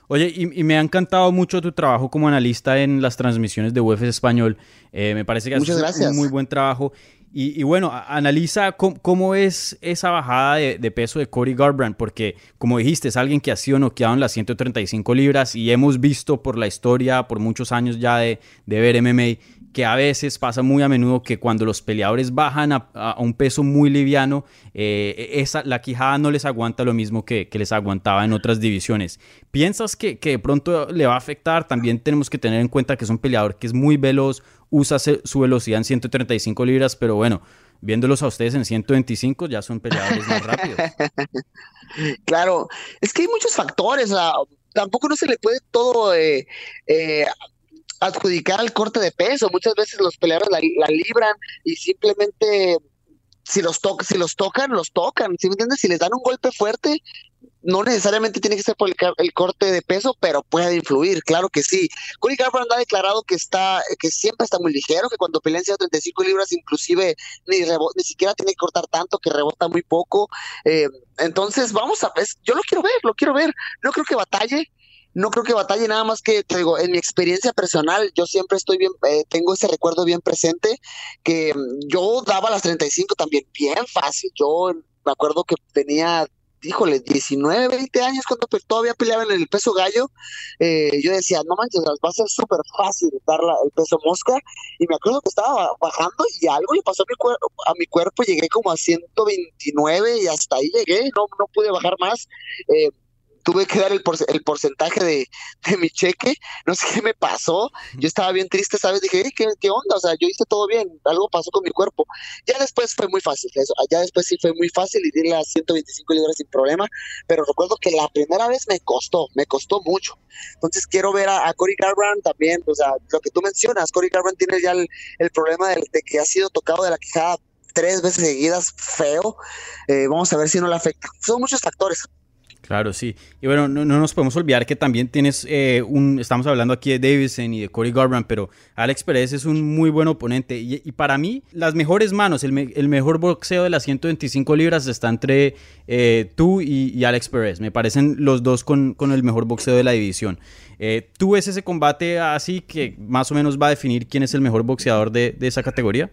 Oye, y, me ha encantado mucho tu trabajo como analista en las transmisiones de UFC Español. Eh, me parece que haces un muy buen trabajo. Y, bueno, analiza cómo, es esa bajada de, peso de Cody Garbrandt, porque como dijiste, es alguien que ha sido noqueado en las 135 libras y hemos visto por la historia, por muchos años ya de, de ver MMA, que a veces pasa muy a menudo que cuando los peleadores bajan a, un peso muy liviano, eh, esa, la quijada no les aguanta lo mismo que, les aguantaba en otras divisiones. ¿Piensas que, que, de pronto le va a afectar? También tenemos que tener en cuenta que es un peleador que es muy veloz, usa su velocidad en 135 libras, pero bueno, viéndolos a ustedes en 125 ya son peleadores más rápidos. Claro, es que hay muchos factores, tampoco no se le puede todo eh, eh, adjudicar al corte de peso. Muchas veces los peleadores la, libran y simplemente si los, to si los tocan, los tocan. ¿Sí me entiendes? Si les dan un golpe fuerte, no necesariamente tiene que ser por el, corte de peso, pero puede influir, claro que sí. Cody Garbrandt ha declarado que está, que siempre está muy ligero, que cuando pelea en 135 libras inclusive ni, ni siquiera tiene que cortar tanto, que rebota muy poco. Eh, entonces, vamos a ver, yo lo quiero ver, lo quiero ver. No creo que batalle, no creo que batalle nada más que te en mi experiencia personal, yo siempre estoy bien, eh, tengo ese recuerdo bien presente, que mm, yo daba las 35 también bien fácil. Yo me acuerdo que tenía, híjole, 19, 20 años cuando todavía peleaba en el peso gallo. Eh, yo decía, no manches, va a ser súper fácil dar el peso mosca. Y me acuerdo que estaba bajando y algo le pasó a mi, cuerpo, a mi cuerpo, llegué como a 129 y hasta ahí llegué, no, no pude bajar más. Eh, tuve que dar el, el porcentaje de, mi cheque, no sé qué me pasó, yo estaba bien triste, ¿sabes? Dije, ¿qué, ¿qué, onda? O sea, yo hice todo bien, algo pasó con mi cuerpo. Ya después fue muy fácil, eso, ya después sí fue muy fácil y di las 125 libras sin problema, pero recuerdo que la primera vez me costó, me costó mucho. Entonces quiero ver a, a Cory Garbrandt también, o sea, lo que tú mencionas, Cory Garbrandt tiene ya el, problema de, que ha sido tocado de la quijada tres veces seguidas, feo. Eh, vamos a ver si no le afecta. Son muchos factores. Claro, sí. Y bueno, no, nos podemos olvidar que también tienes eh, un, estamos hablando aquí de Davidson y de Corey Garbrandt, pero Alex Pérez es un muy buen oponente. Y, para mí, las mejores manos, el, mejor boxeo de las 125 libras está entre eh, tú y, Alex Pérez. Me parecen los dos con, el mejor boxeo de la división. Eh, ¿Tú ves ese combate así que más o menos va a definir quién es el mejor boxeador de, de esa categoría?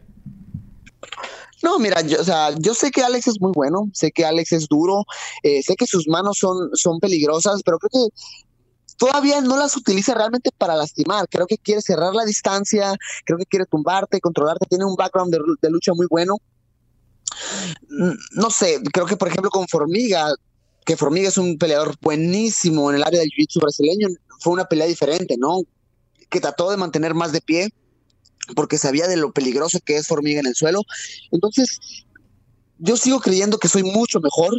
No, mira, yo, o sea, yo sé que Alex es muy bueno, sé que Alex es duro, eh, sé que sus manos son, son peligrosas, pero creo que todavía no las utiliza realmente para lastimar. Creo que quiere cerrar la distancia, creo que quiere tumbarte, controlarte, tiene un background de, lucha muy bueno. No sé, creo que por ejemplo con Formiga, que Formiga es un peleador buenísimo en el área del jiu-jitsu brasileño, fue una pelea diferente, ¿no? Que trató de mantener más de pie, porque sabía de lo peligroso que es Formiga en el suelo. Entonces, yo sigo creyendo que soy mucho mejor,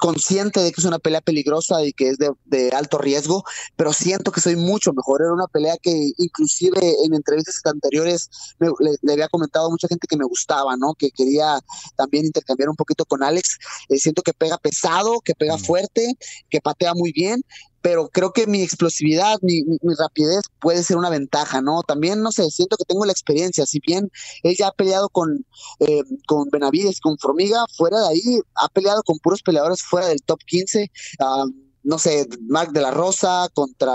consciente de que es una pelea peligrosa y que es de, alto riesgo, pero siento que soy mucho mejor. Era una pelea que inclusive en entrevistas anteriores le, había comentado a mucha gente que me gustaba, ¿no? Que quería también intercambiar un poquito con Alex. Eh, siento que pega pesado, que pega mm. fuerte, que patea muy bien pero creo que mi explosividad, mi, rapidez puede ser una ventaja, ¿no? También, no sé, siento que tengo la experiencia, si bien ella ha peleado con, eh, con Benavides, con Formiga, fuera de ahí, ha peleado con puros peleadores fuera del top 15, no sé, Mark de la Rosa contra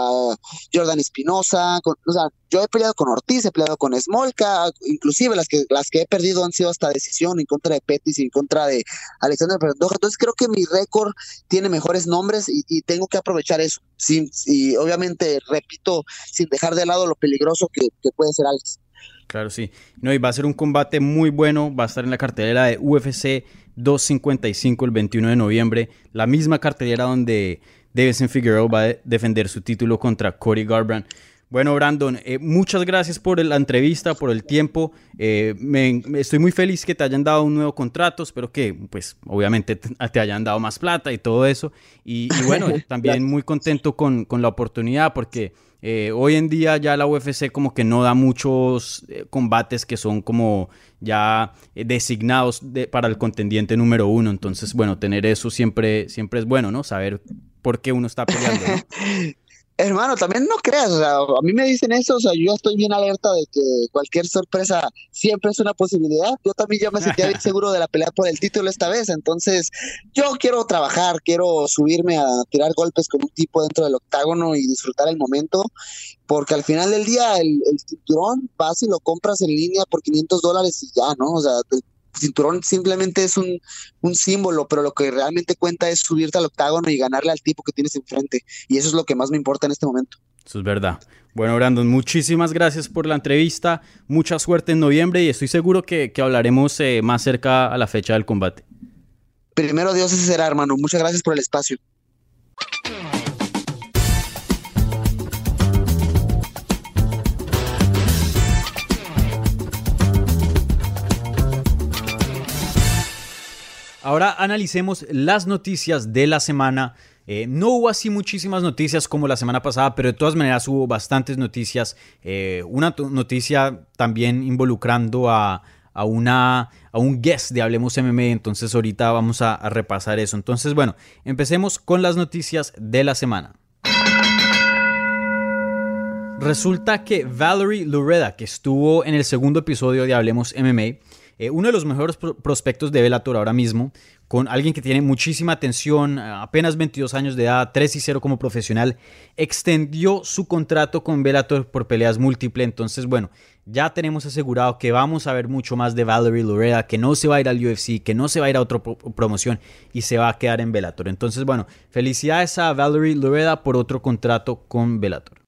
Jordan Espinosa, o sea, yo he peleado con Ortiz, he peleado con Smolka, inclusive las que las que he perdido han sido hasta decisión en contra de Pettis y en contra de Alexander Pantoja, entonces creo que mi récord tiene mejores nombres y, tengo que aprovechar eso, sin, y obviamente, repito, sin dejar de lado lo peligroso que, que puede ser Alex. Claro, sí. No, y va a ser un combate muy bueno, va a estar en la cartelera de UFC 255 el 21 de noviembre, la misma cartelera donde Davison Figueroa va a defender su título contra Cody Garbrandt. Bueno, Brandon, eh, muchas gracias por la entrevista, por el tiempo. Eh, me, estoy muy feliz que te hayan dado un nuevo contrato. Espero que, pues, obviamente te, hayan dado más plata y todo eso. Y, bueno, también muy contento con, con la oportunidad porque eh, hoy en día ya la UFC como que no da muchos eh, combates que son como ya eh, designados para el contendiente número uno. Entonces, bueno, tener eso siempre, siempre es bueno, ¿no? Saber por qué uno está peleando. Hermano, también no creas, o sea, a mí me dicen eso, o sea, yo estoy bien alerta de que cualquier sorpresa siempre es una posibilidad. Yo también ya me sentía bien seguro de la pelea por el título esta vez, entonces yo quiero trabajar, quiero subirme a tirar golpes con un tipo dentro del octágono y disfrutar el momento, porque al final del día el, el cinturón vas y lo compras en línea por 500 dólares y ya, ¿no? O sea, cinturón simplemente es un, símbolo, pero lo que realmente cuenta es subirte al octágono y ganarle al tipo que tienes enfrente. Y eso es lo que más me importa en este momento. Eso es verdad. Bueno, Brandon, muchísimas gracias por la entrevista. Mucha suerte en noviembre y estoy seguro que, hablaremos eh, más cerca a la fecha del combate. Primero Dios ese será, hermano. Muchas gracias por el espacio. Ahora analicemos las noticias de la semana. Eh, no hubo así muchísimas noticias como la semana pasada, pero de todas maneras hubo bastantes noticias. Eh, una noticia también involucrando a, una, a un guest de Hablemos MMA, entonces ahorita vamos a, a repasar eso. Entonces, bueno, empecemos con las noticias de la semana. Resulta que Valerie Lureda, que estuvo en el segundo episodio de Hablemos MMA, eh, uno de los mejores prospectos de Bellator ahora mismo, con alguien que tiene muchísima atención, apenas 22 años de edad, 3 y 0 como profesional, extendió su contrato con Bellator por peleas múltiples. Entonces, bueno, ya tenemos asegurado que vamos a ver mucho más de Valerie Loreda, que no se va a ir al UFC, que no se va a ir a otra promoción y se va a quedar en Bellator. Entonces, bueno, felicidades a Valerie Loreda por otro contrato con Bellator.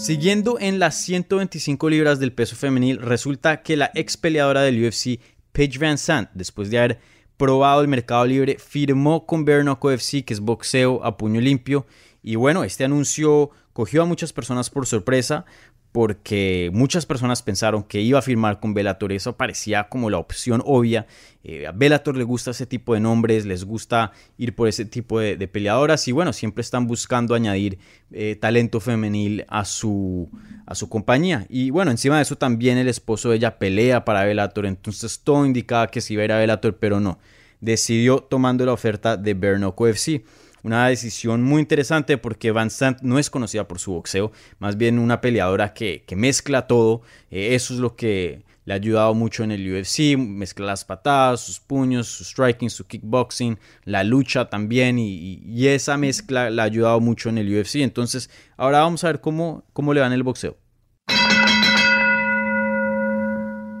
Siguiendo en las 125 libras del peso femenil, resulta que la ex peleadora del UFC, Paige Van Sant, después de haber probado el mercado libre, firmó con Bernoco FC, que es boxeo a puño limpio. Y bueno, este anuncio cogió a muchas personas por sorpresa porque muchas personas pensaron que iba a firmar con Bellator, eso parecía como la opción obvia. Eh, a Bellator le gusta ese tipo de nombres, les gusta ir por ese tipo de, peleadoras y bueno, siempre están buscando añadir eh, talento femenil a su, a su compañía. Y bueno, encima de eso también el esposo de ella pelea para Bellator, entonces todo indicaba que sí iba a ir a Bellator, pero no. decidió tomando la oferta de Bernoco FC. Una decisión muy interesante porque Van Sant no es conocida por su boxeo, más bien una peleadora que, mezcla todo. Eh, eso es lo que le ha ayudado mucho en el UFC, mezcla las patadas, sus puños, su striking, su kickboxing, la lucha también y, esa mezcla le ha ayudado mucho en el UFC. Entonces ahora vamos a ver cómo, cómo le va en el boxeo.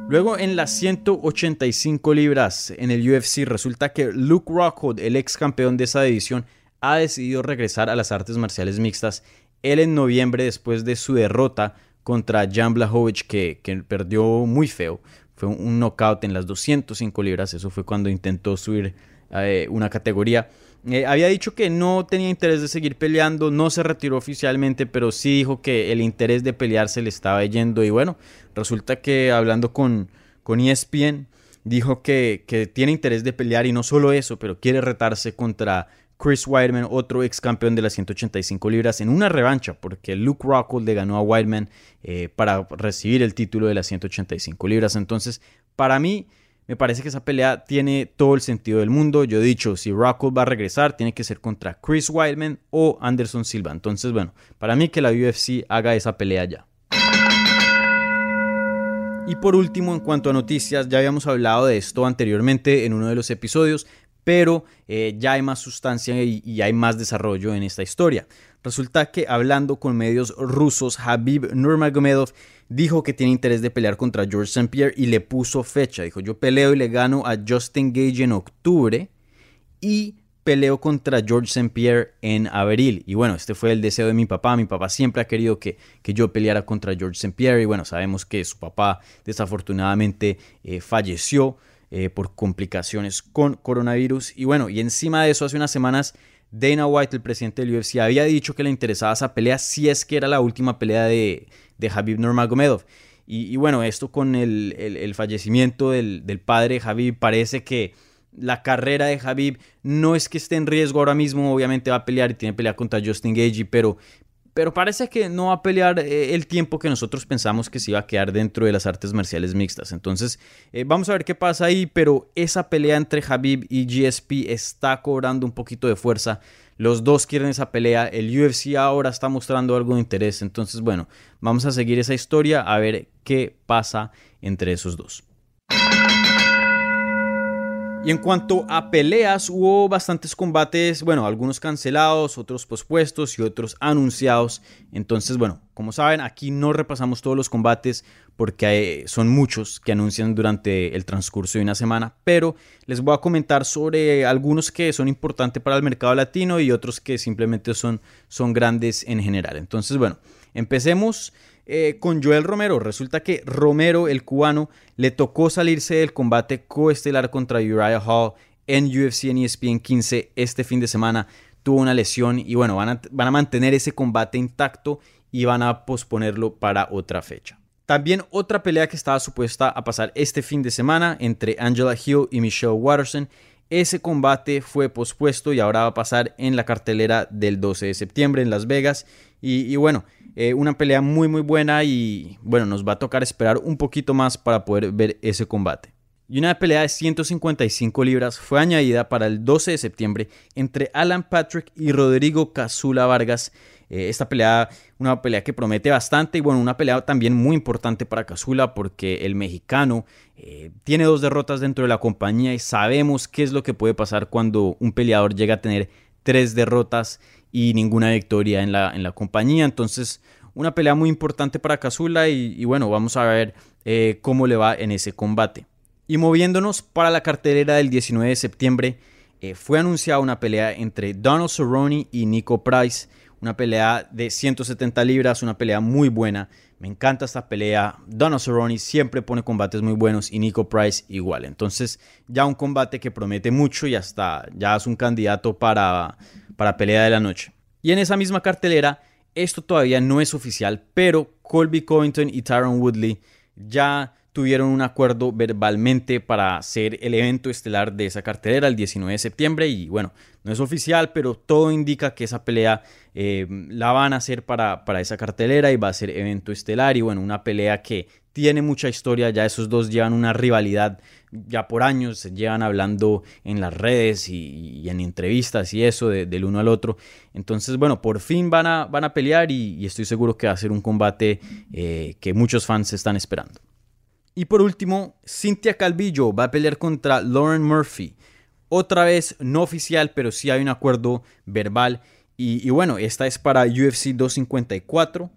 Luego en las 185 libras en el UFC resulta que Luke Rockhold, el ex campeón de esa división, ha decidido regresar a las artes marciales mixtas. Él en noviembre, después de su derrota contra Jan Blachowicz, que, perdió muy feo, fue un knockout en las 205 libras, eso fue cuando intentó subir eh, una categoría. Eh, había dicho que no tenía interés de seguir peleando, no se retiró oficialmente, pero sí dijo que el interés de pelear se le estaba yendo. Y bueno, resulta que hablando con, con ESPN, dijo que, que tiene interés de pelear y no solo eso, pero quiere retarse contra Chris Weidman, otro ex campeón de las 185 libras, en una revancha, porque Luke Rockhold le ganó a Weidman eh, para recibir el título de las 185 libras. Entonces, para mí, me parece que esa pelea tiene todo el sentido del mundo. Yo he dicho, si Rockhold va a regresar, tiene que ser contra Chris Weidman o Anderson Silva. Entonces, bueno, para mí que la UFC haga esa pelea ya. Y por último, en cuanto a noticias, ya habíamos hablado de esto anteriormente en uno de los episodios, pero eh, ya hay más sustancia y, hay más desarrollo en esta historia. Resulta que hablando con medios rusos, Habib Nurmagomedov dijo que tiene interés de pelear contra George St. Pierre y le puso fecha. Dijo, yo peleo y le gano a Justin Gage en octubre y peleo contra George St. Pierre en abril. Y bueno, este fue el deseo de mi papá. Mi papá siempre ha querido que, que yo peleara contra George St. Pierre. Y bueno, sabemos que su papá desafortunadamente eh, falleció. Eh, por complicaciones con coronavirus. Y bueno, y encima de eso, hace unas semanas, Dana White, el presidente del UFC, había dicho que le interesaba esa pelea si es que era la última pelea de, de Habib Nurmagomedov. Y, y bueno, esto con el, fallecimiento del, del padre Habib, parece que la carrera de Habib no es que esté en riesgo ahora mismo, obviamente va a pelear y tiene pelea contra Justin Gage, pero, pero parece que no va a pelear eh, el tiempo que nosotros pensamos que se iba a quedar dentro de las artes marciales mixtas. Entonces, eh, vamos a ver qué pasa ahí, pero esa pelea entre Habib y GSP está cobrando un poquito de fuerza. Los dos quieren esa pelea, el UFC ahora está mostrando algo de interés, entonces bueno, vamos a seguir esa historia a ver qué pasa entre esos dos. Y en cuanto a peleas, hubo bastantes combates, bueno, algunos cancelados, otros pospuestos y otros anunciados. Entonces, bueno, como saben, aquí no repasamos todos los combates porque son muchos que anuncian durante el transcurso de una semana, pero les voy a comentar sobre algunos que son importantes para el mercado latino y otros que simplemente son, son grandes en general. Entonces, bueno, empecemos eh, con Joel Romero. Resulta que Romero, el cubano, le tocó salirse del combate coestelar contra Uriah Hall en UFC en ESPN 15 este fin de semana. Tuvo una lesión y bueno, van a, mantener ese combate intacto y van a posponerlo para otra fecha. También otra pelea que estaba supuesta a pasar este fin de semana entre Angela Hill y Michelle Watterson. Ese combate fue pospuesto y ahora va a pasar en la cartelera del 12 de septiembre en Las Vegas. y bueno, eh, una pelea muy muy buena y bueno, nos va a tocar esperar un poquito más para poder ver ese combate. Y una pelea de 155 libras fue añadida para el 12 de septiembre entre Alan Patrick y Rodrigo Casula Vargas. Eh, esta pelea, una pelea que promete bastante y bueno, una pelea también muy importante para Casula porque el mexicano eh, tiene dos derrotas dentro de la compañía y sabemos qué es lo que puede pasar cuando un peleador llega a tener tres derrotas y ninguna victoria en la, en la compañía. Entonces, una pelea muy importante para Casula y, bueno, vamos a ver eh, cómo le va en ese combate. Y moviéndonos para la cartelera del 19 de septiembre, eh, fue anunciada una pelea entre Donald Cerrone y Nico Price. Una pelea de 170 libras, una pelea muy buena. Me encanta esta pelea. Donald Cerrone siempre pone combates muy buenos y Nico Price igual. Entonces, ya un combate que promete mucho y hasta ya es un candidato para, para pelea de la noche. Y en esa misma cartelera, esto todavía no es oficial, pero Colby Covington y Tyron Woodley ya tuvieron un acuerdo verbalmente para hacer el evento estelar de esa cartelera el 19 de septiembre y bueno, no es oficial, pero todo indica que esa pelea eh, la van a hacer para, para esa cartelera y va a ser evento estelar y bueno, una pelea que tiene mucha historia, ya esos dos llevan una rivalidad ya por años, se llevan hablando en las redes y, en entrevistas y eso del uno al otro. Entonces, bueno, por fin van a, van a pelear y, estoy seguro que va a ser un combate eh, que muchos fans están esperando. Y por último, Cynthia Calvillo va a pelear contra Lauren Murphy. Otra vez no oficial, pero sí hay un acuerdo verbal. Y, bueno, esta es para UFC 254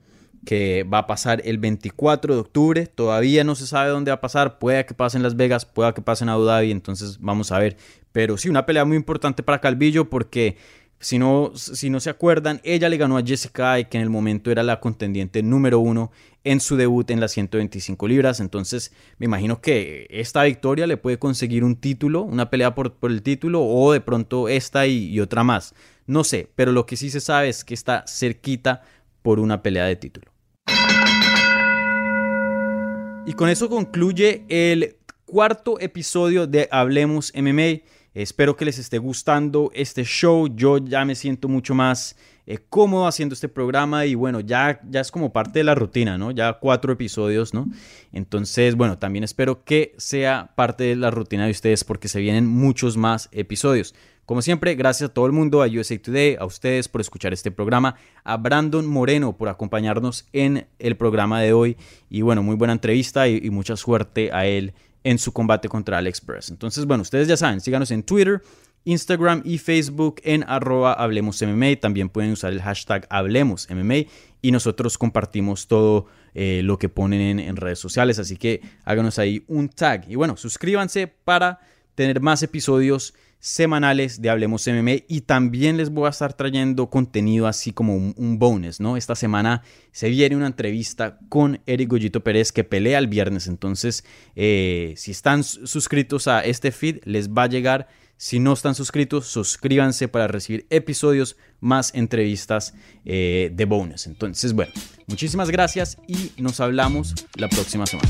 que va a pasar el 24 de octubre. Todavía no se sabe dónde va a pasar. Puede que pase en Las Vegas, puede que pase en Abu Dhabi. Entonces vamos a ver. Pero sí, una pelea muy importante para Calvillo porque si no, si no se acuerdan, ella le ganó a Jessica y que en el momento era la contendiente número uno en su debut en las 125 libras. Entonces me imagino que esta victoria le puede conseguir un título, una pelea por, por el título o de pronto esta y, y otra más. No sé, pero lo que sí se sabe es que está cerquita por una pelea de título. Y con eso concluye el cuarto episodio de Hablemos MMA. Espero que les esté gustando este show. Yo ya me siento mucho más eh, cómodo haciendo este programa y bueno, ya, ya es como parte de la rutina, ¿no? Ya cuatro episodios, ¿no? Entonces, bueno, también espero que sea parte de la rutina de ustedes porque se vienen muchos más episodios. Como siempre, gracias a todo el mundo, a USA Today, a ustedes por escuchar este programa, a Brandon Moreno por acompañarnos en el programa de hoy y bueno, muy buena entrevista y, mucha suerte a él en su combate contra AliExpress. Entonces, bueno, ustedes ya saben, síganos en Twitter, Instagram y Facebook en arroba Hablemos. También pueden usar el hashtag Hablemos MMA y nosotros compartimos todo eh, lo que ponen en redes sociales. Así que háganos ahí un tag. Y bueno, suscríbanse para tener más episodios semanales de Hablemos MMA y también les voy a estar trayendo contenido así como un, bonus, ¿no? Esta semana se viene una entrevista con Eric Goyito Pérez que pelea el viernes, entonces eh, si están suscritos a este feed les va a llegar, si no están suscritos suscríbanse para recibir episodios más entrevistas eh, de bonus. Entonces bueno, muchísimas gracias y nos hablamos la próxima semana.